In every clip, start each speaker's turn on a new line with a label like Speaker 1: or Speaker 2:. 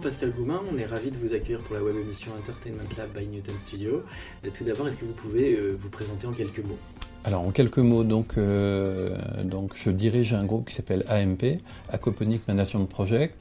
Speaker 1: Pascal Goumin, on est ravi de vous accueillir pour la web émission Entertainment Lab by Newton Studio. Et tout d'abord, est-ce que vous pouvez euh, vous présenter en quelques mots?
Speaker 2: Alors en quelques mots, donc, euh, donc je dirige un groupe qui s'appelle AMP, Aquaponic Management Project,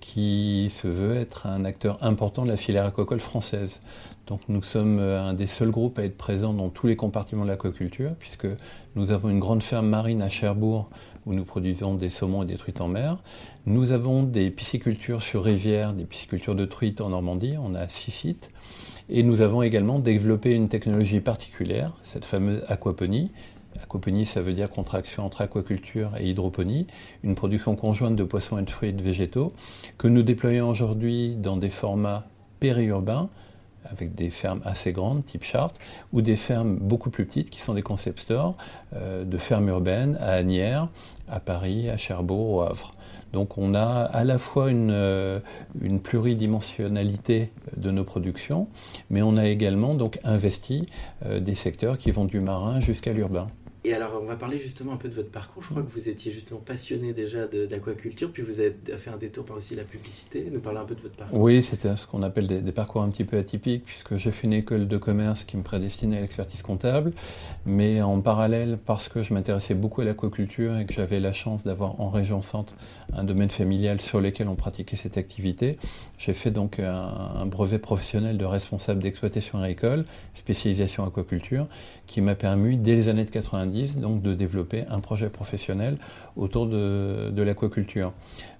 Speaker 2: qui se veut être un acteur important de la filière aquacole française. Donc nous sommes euh, un des seuls groupes à être présents dans tous les compartiments de l'aquaculture, puisque nous avons une grande ferme marine à Cherbourg où nous produisons des saumons et des truites en mer. Nous avons des piscicultures sur rivière, des piscicultures de truites en Normandie, on a six sites. Et nous avons également développé une technologie particulière, cette fameuse aquaponie. Aquaponie, ça veut dire contraction entre aquaculture et hydroponie, une production conjointe de poissons et de fruits et de végétaux, que nous déployons aujourd'hui dans des formats périurbains, avec des fermes assez grandes, type Chartres, ou des fermes beaucoup plus petites, qui sont des concept stores, euh, de fermes urbaines à Agnières, à Paris, à Cherbourg, au Havre. Donc on a à la fois une, euh, pluridimensionnalité de nos productions, mais on a également donc investi euh, des secteurs qui vont du marin jusqu'à l'urbain.
Speaker 1: Et alors, on va parler justement un peu de votre parcours. Je crois que vous étiez justement passionné déjà d'aquaculture, puis vous avez fait un détour par aussi la publicité. Nous parler un peu de votre parcours.
Speaker 2: Oui, c'était ce qu'on appelle des, parcours un petit peu atypiques, puisque j'ai fait une école de commerce qui me prédestinait à l'expertise comptable, mais en parallèle, parce que je m'intéressais beaucoup à l'aquaculture et que j'avais la chance d'avoir en région centre un domaine familial sur lequel on pratiquait cette activité, j'ai fait donc un, un brevet professionnel de responsable d'exploitation agricole, spécialisation aquaculture, qui m'a permis, dès les années de 90, donc, de développer un projet professionnel autour de, l'aquaculture.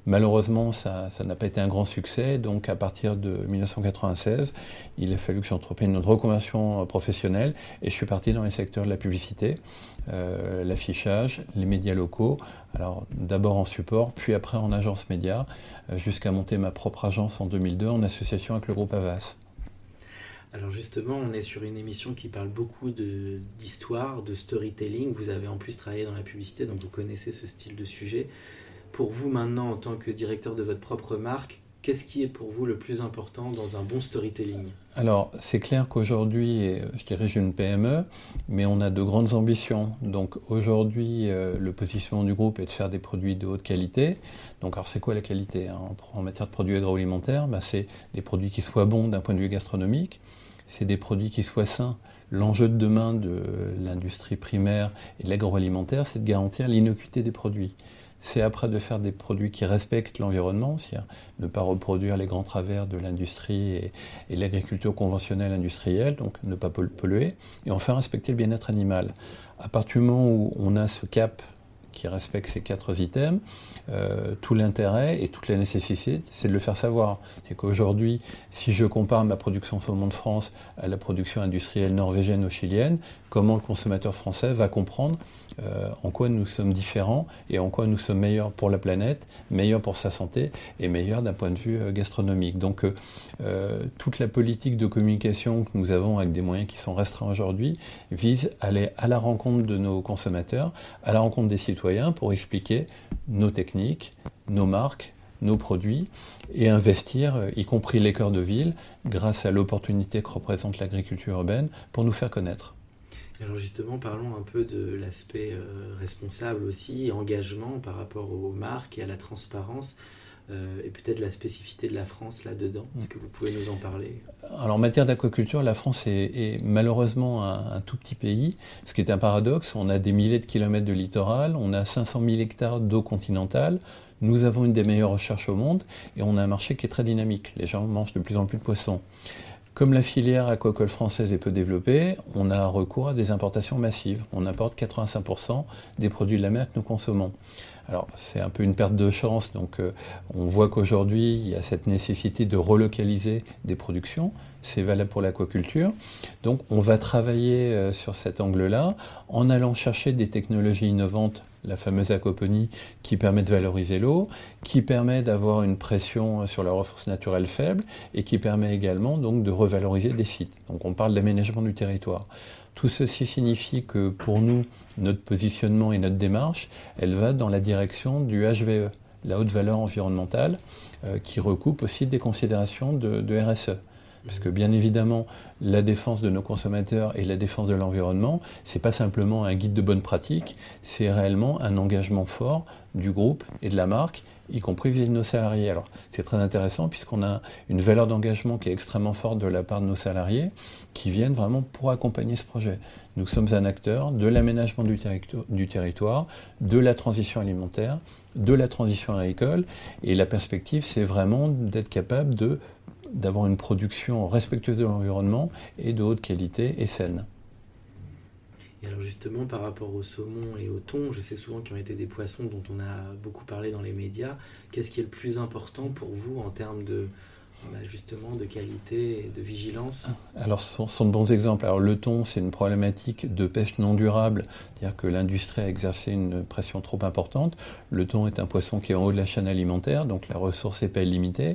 Speaker 2: Malheureusement, ça ça n'a pas été un grand succès, donc à partir de 1996, il a fallu que j'entreprenne une reconversion euh, professionnelle et je suis parti dans les secteurs de la publicité, euh, l'affichage, les médias locaux, alors d'abord en support, puis après en agence média, euh, jusqu'à monter ma propre agence en 2002 en association avec le groupe Avas.
Speaker 1: Alors justement, on est sur une émission qui parle beaucoup d'histoire, de, storytelling. Vous avez en plus travaillé dans la publicité, donc vous connaissez ce style de sujet. Pour vous maintenant, en tant que directeur de votre propre marque, qu'est-ce qui est pour vous le plus important dans un bon storytelling?
Speaker 2: Alors, c'est clair qu'aujourd'hui, je dirige une PME, mais on a de grandes ambitions. Donc aujourd'hui, euh, le positionnement du groupe est de faire des produits de haute qualité. Donc, alors c'est quoi la qualité hein? En, en matière de produits agroalimentaires ben, C'est des produits qui soient bons d'un point de vue gastronomique, c'est des produits qui soient sains. L'enjeu de demain de l'industrie primaire et de l'agroalimentaire, c'est de garantir l'innocuité des produits. C'est après de faire des produits qui respectent l'environnement, c'est-à-dire ne pas reproduire les grands travers de l'industrie et, et l'agriculture conventionnelle industrielle, donc ne pas pol- polluer, et enfin respecter le bien-être animal. À partir du moment où on a ce cap qui respecte ces quatre items, euh, tout l'intérêt et toute la nécessité, c'est de le faire savoir. C'est qu'aujourd'hui, si je compare ma production saumon de France à la production industrielle norvégienne ou chilienne, comment le consommateur français va comprendre euh, en quoi nous sommes différents et en quoi nous sommes meilleurs pour la planète, meilleurs pour sa santé et meilleurs d'un point de vue euh, gastronomique. Donc toute la politique de communication que nous avons avec des moyens qui sont restreints aujourd'hui vise à aller à la rencontre de nos consommateurs, à la rencontre des citoyens pour expliquer nos techniques, nos marques, nos produits et investir, euh, y compris les cœurs de ville, grâce à l'opportunité que représente l'agriculture urbaine, pour nous faire connaître.
Speaker 1: Alors justement, parlons un peu de l'aspect euh, responsable aussi, engagement par rapport aux marques et à la transparence, euh, et peut-être la spécificité de la France là-dedans. Est-ce que vous pouvez nous en parler?
Speaker 2: Alors en matière d'aquaculture, la France est, malheureusement un, un tout petit pays, ce qui est un paradoxe. On a des milliers de kilomètres de littoral, on a 500 000 hectares d'eau continentale, nous avons une des meilleures recherches au monde et on a un marché qui est très dynamique. Les gens mangent de plus en plus de poissons. Comme la filière aquacole française est peu développée, on a recours à des importations massives. On importe 85% des produits de la mer que nous consommons. Alors c'est un peu une perte de chance, donc euh, on voit qu'aujourd'hui il y a cette nécessité de relocaliser des productions, c'est valable pour l'aquaculture. Donc on va travailler euh, sur cet angle-là en allant chercher des technologies innovantes, la fameuse aquaponie qui permet de valoriser l'eau, qui permet d'avoir une pression sur la ressource naturelle faible et qui permet également donc de revaloriser des sites. Donc on parle d'aménagement du territoire. Tout ceci signifie que pour nous, notre positionnement et notre démarche, elle va dans la direction du HVE, la haute valeur environnementale, euh, qui recoupe aussi des considérations de RSE. Parce que bien évidemment, la défense de nos consommateurs et la défense de l'environnement, ce n'est pas simplement un guide de bonne pratique, c'est réellement un engagement fort du groupe et de la marque, y compris vis-à-vis de nos salariés. Alors c'est très intéressant puisqu'on a une valeur d'engagement qui est extrêmement forte de la part de nos salariés qui viennent vraiment pour accompagner ce projet. Nous sommes un acteur de l'aménagement du territoire, de la transition alimentaire, de la transition agricole, et la perspective, c'est vraiment d'être capable de d'avoir une production respectueuse de l'environnement et de haute qualité et saine.
Speaker 1: Et alors justement, par rapport au saumon et au thon, je sais souvent qu'ils ont été des poissons dont on a beaucoup parlé dans les médias. Qu'est-ce qui est le plus important pour vous en termes de, bah, justement de qualité et de vigilance?
Speaker 2: Alors, ce sont, de bons exemples. Alors, le thon, c'est une problématique de pêche non durable, c'est-à-dire que l'industrie a exercé une pression trop importante. Le thon est un poisson qui est en haut de la chaîne alimentaire, donc la ressource n'est pas illimitée.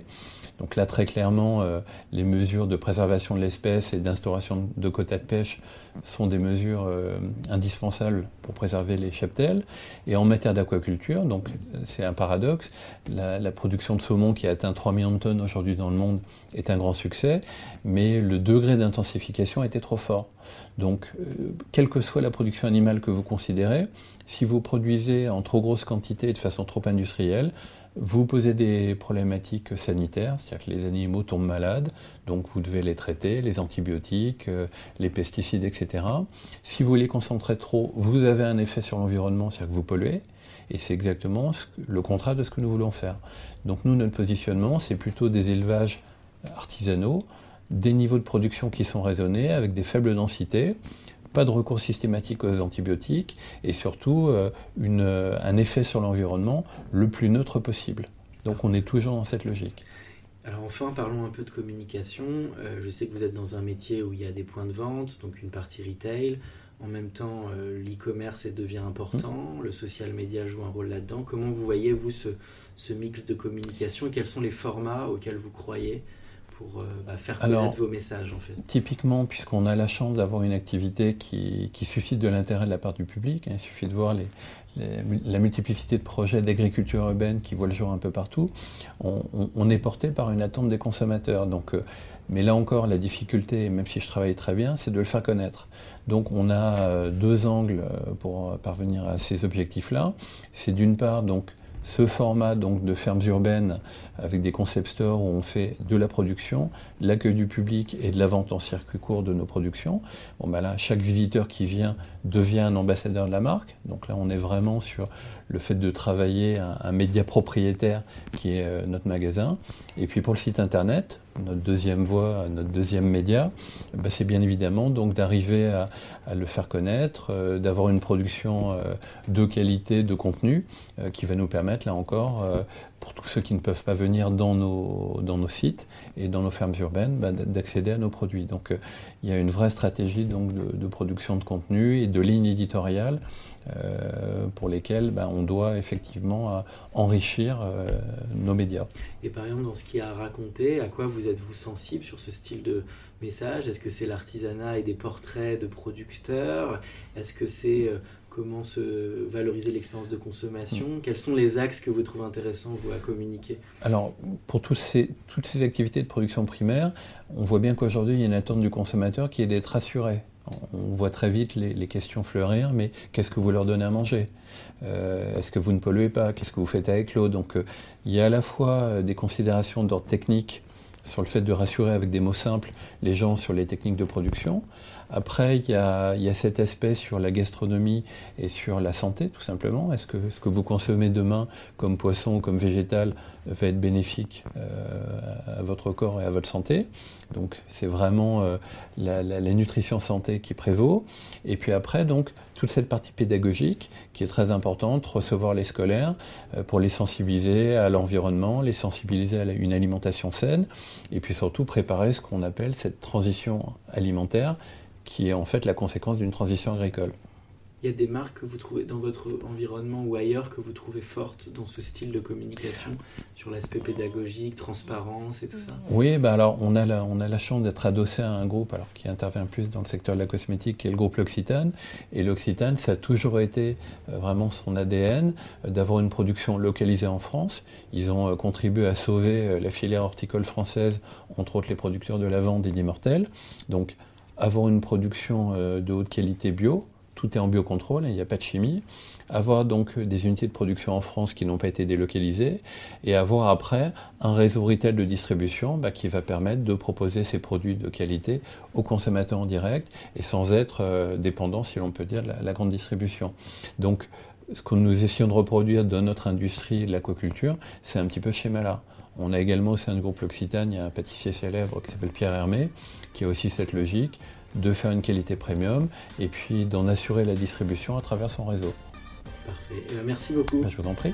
Speaker 2: Donc là, très clairement, euh, les mesures de préservation de l'espèce et d'instauration de quotas de pêche sont des mesures euh, indispensables pour préserver les cheptels. Et en matière d'aquaculture, donc c'est un paradoxe, la, production de saumon qui a atteint 3 millions de tonnes aujourd'hui dans le monde est un grand succès, mais le degré d'intensification était trop fort. Donc, euh, quelle que soit la production animale que vous considérez, si vous produisez en trop grosse quantité et de façon trop industrielle, vous posez des problématiques sanitaires, c'est-à-dire que les animaux tombent malades, donc vous devez les traiter, les antibiotiques, euh, les pesticides, etc. Si vous les concentrez trop, vous avez un effet sur l'environnement, c'est-à-dire que vous polluez, et c'est exactement le contraire de ce que nous voulons faire. Donc nous, notre positionnement, c'est plutôt des élevages artisanaux, des niveaux de production qui sont raisonnés, avec des faibles densités, pas de recours systématique aux antibiotiques et surtout euh, euh, un effet sur l'environnement le plus neutre possible. Donc on est toujours dans cette logique.
Speaker 1: Alors enfin, parlons un peu de communication. Euh, je sais que vous êtes dans un métier où il y a des points de vente, donc une partie retail. En même temps, l'e-commerce devient important, mmh. le social media joue un rôle là-dedans. Comment vous voyez, vous, ce, ce mix de communication et quels sont les formats auxquels vous croyez pour euh, bah, faire connaître vos messages en fait
Speaker 2: Typiquement, puisqu'on a la chance d'avoir une activité qui, suscite de l'intérêt de la part du public, hein, il suffit de voir les, la multiplicité de projets d'agriculture urbaine qui voient le jour un peu partout, on, est porté par une attente des consommateurs. Donc, euh, mais là encore, la difficulté, même si je travaille très bien, c'est de le faire connaître. Donc on a euh, deux angles pour parvenir à ces objectifs-là. C'est d'une part donc ce format donc de fermes urbaines avec des concept stores où on fait de la production, l'accueil du public et de la vente en circuit court de nos productions. Bon ben là, chaque visiteur qui vient devient un ambassadeur de la marque. Donc là, on est vraiment sur le fait de travailler un, média propriétaire qui est euh, notre magasin. Et puis pour le site internet, notre deuxième voie, notre deuxième média, ben c'est bien évidemment donc d'arriver à, le faire connaître, euh, d'avoir une production euh, de qualité, de contenu, qui va nous permettre là encore pour tous ceux qui ne peuvent pas venir dans nos, dans nos sites et dans nos fermes urbaines, bah, d'accéder à nos produits. Donc euh, il y a une vraie stratégie donc, de, production de contenu et de lignes éditoriales euh, pour lesquelles bah, on doit effectivement euh, enrichir nos médias.
Speaker 1: Et par exemple, dans ce qui a raconté, à quoi vous êtes-vous sensible sur ce style de message? Est-ce que c'est l'artisanat et des portraits de producteurs? Est-ce que c'est comment se valoriser l'expérience de consommation. Mm. Quels sont les axes que vous trouvez intéressants vous, à communiquer?
Speaker 2: Alors, pour toutes ces, toutes ces activités de production primaire, on voit bien qu'aujourd'hui, il y a une attente du consommateur qui est d'être rassuré. On voit très vite les, questions fleurir, mais qu'est-ce que vous leur donnez à manger? Euh, Est-ce que vous ne polluez pas? Qu'est-ce que vous faites avec l'eau? Donc, euh, il y a à la fois euh, des considérations d'ordre technique sur le fait de rassurer avec des mots simples les gens sur les techniques de production. Après, il y, a, cet aspect sur la gastronomie et sur la santé, tout simplement. Est-ce que ce que vous consommez demain comme poisson ou comme végétal va être bénéfique euh, à votre corps et à votre santé. Donc c'est vraiment euh, la, nutrition santé qui prévaut. Et puis après, donc, toute cette partie pédagogique qui est très importante, recevoir les scolaires euh, pour les sensibiliser à l'environnement, les sensibiliser à une alimentation saine, et puis surtout préparer ce qu'on appelle cette transition alimentaire qui est en fait la conséquence d'une transition agricole
Speaker 1: il y a des marques que vous trouvez dans votre environnement ou ailleurs que vous trouvez fortes dans ce style de communication sur l'aspect pédagogique, transparence et tout ça?
Speaker 2: Oui, bah alors on a la, on a la chance d'être adossé à un groupe alors, qui intervient plus dans le secteur de la cosmétique, qui est le groupe L'Occitane. Et l'Occitane, ça a toujours été euh, vraiment son ADN euh, d'avoir une production localisée en France. Ils ont euh, contribué à sauver la filière horticole française, entre autres les producteurs de lavande et d'immortels. Donc avoir une production de haute qualité bio, tout est en biocontrôle, il n'y a pas de chimie. Avoir donc des unités de production en France qui n'ont pas été délocalisées et avoir après un réseau retail de distribution bah, qui va permettre de proposer ces produits de qualité aux consommateurs en direct et sans être euh, dépendant, si l'on peut dire, de la, grande distribution. Donc, ce que nous essayons de reproduire dans notre industrie de l'aquaculture, c'est un petit peu ce schéma-là. On a également au sein du groupe L'Occitane, il y a un pâtissier célèbre qui s'appelle Pierre Hermé, qui a aussi cette logique de faire une qualité premium et puis d'en assurer la distribution à travers son réseau.
Speaker 1: Parfait. Eh ben, merci beaucoup.
Speaker 2: Ben, je vous en prie.